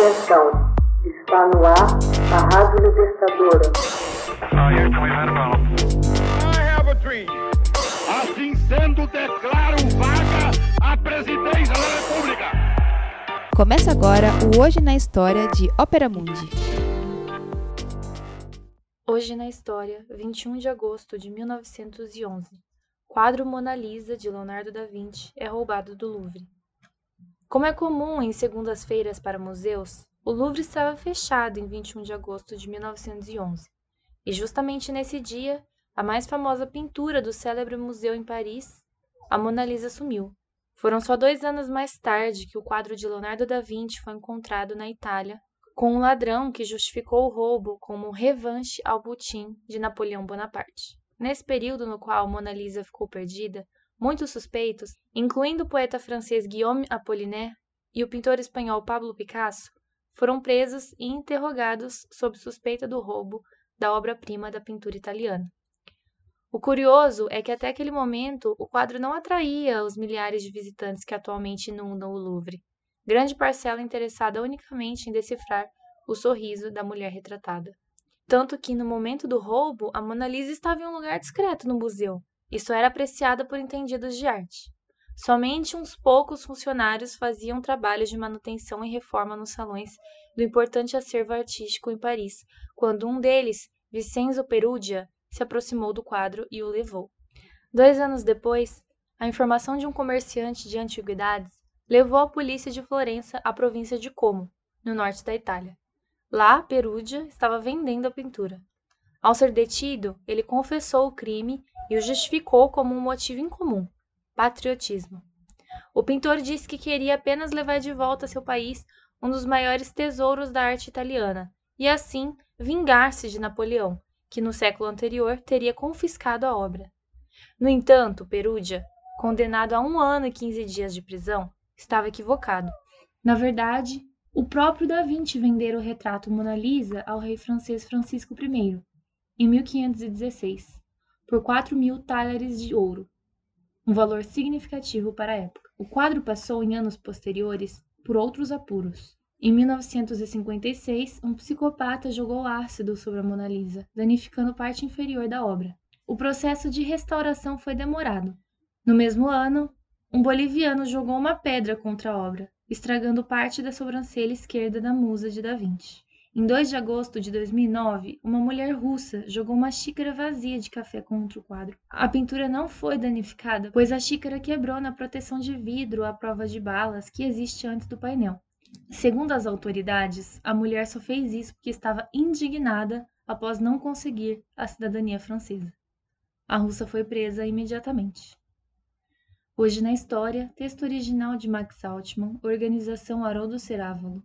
Atenção, está no ar a Rádio Libertadora. Assim sendo, declaro vaga a presidência da República. Começa agora o Hoje na História de Ópera Mundi. Hoje na História, 21 de agosto de 1911. Quadro Mona Lisa de Leonardo da Vinci é roubado do Louvre. Como é comum em segundas-feiras para museus, o Louvre estava fechado em 21 de agosto de 1911. E justamente nesse dia, a mais famosa pintura do célebre museu em Paris, a Mona Lisa, sumiu. Foram só dois anos mais tarde que o quadro de Leonardo da Vinci foi encontrado na Itália, com um ladrão que justificou o roubo como revanche ao butim de Napoleão Bonaparte. Nesse período no qual Mona Lisa ficou perdida, Muitos suspeitos, incluindo o poeta francês Guillaume Apollinaire e o pintor espanhol Pablo Picasso, foram presos e interrogados sob suspeita do roubo da obra-prima da pintura italiana. O curioso é que até aquele momento o quadro não atraía os milhares de visitantes que atualmente inundam o Louvre, grande parcela interessada unicamente em decifrar o sorriso da mulher retratada. Tanto que, no momento do roubo, a Mona Lisa estava em um lugar discreto no museu, isso era apreciado por entendidos de arte. Somente uns poucos funcionários faziam trabalhos de manutenção e reforma nos salões do importante acervo artístico em Paris, quando um deles, Vincenzo Perugia, se aproximou do quadro e o levou. Dois anos depois, a informação de um comerciante de antiguidades levou a polícia de Florença à província de Como, no norte da Itália. Lá, Perugia estava vendendo a pintura. Ao ser detido, ele confessou o crime e o justificou como um motivo incomum: patriotismo. O pintor disse que queria apenas levar de volta a seu país um dos maiores tesouros da arte italiana e, assim, vingar-se de Napoleão, que no século anterior teria confiscado a obra. No entanto, Perugia, condenado a um ano e quinze dias de prisão, estava equivocado. Na verdade, o próprio Da Vinci vendera o retrato Mona Lisa ao rei francês Francisco I, em 1516 por 4 mil talheres de ouro, um valor significativo para a época. O quadro passou, em anos posteriores, por outros apuros. Em 1956, um psicopata jogou ácido sobre a Mona Lisa, danificando parte inferior da obra. O processo de restauração foi demorado. No mesmo ano, um boliviano jogou uma pedra contra a obra, estragando parte da sobrancelha esquerda da musa de Da Vinci. Em 2 de agosto de 2009, uma mulher russa jogou uma xícara vazia de café contra o quadro. A pintura não foi danificada, pois a xícara quebrou na proteção de vidro à prova de balas que existe antes do painel. Segundo as autoridades, a mulher só fez isso porque estava indignada após não conseguir a cidadania francesa. A russa foi presa imediatamente. Hoje na história, texto original de Max Altman, organização Haroldo Cerávolo,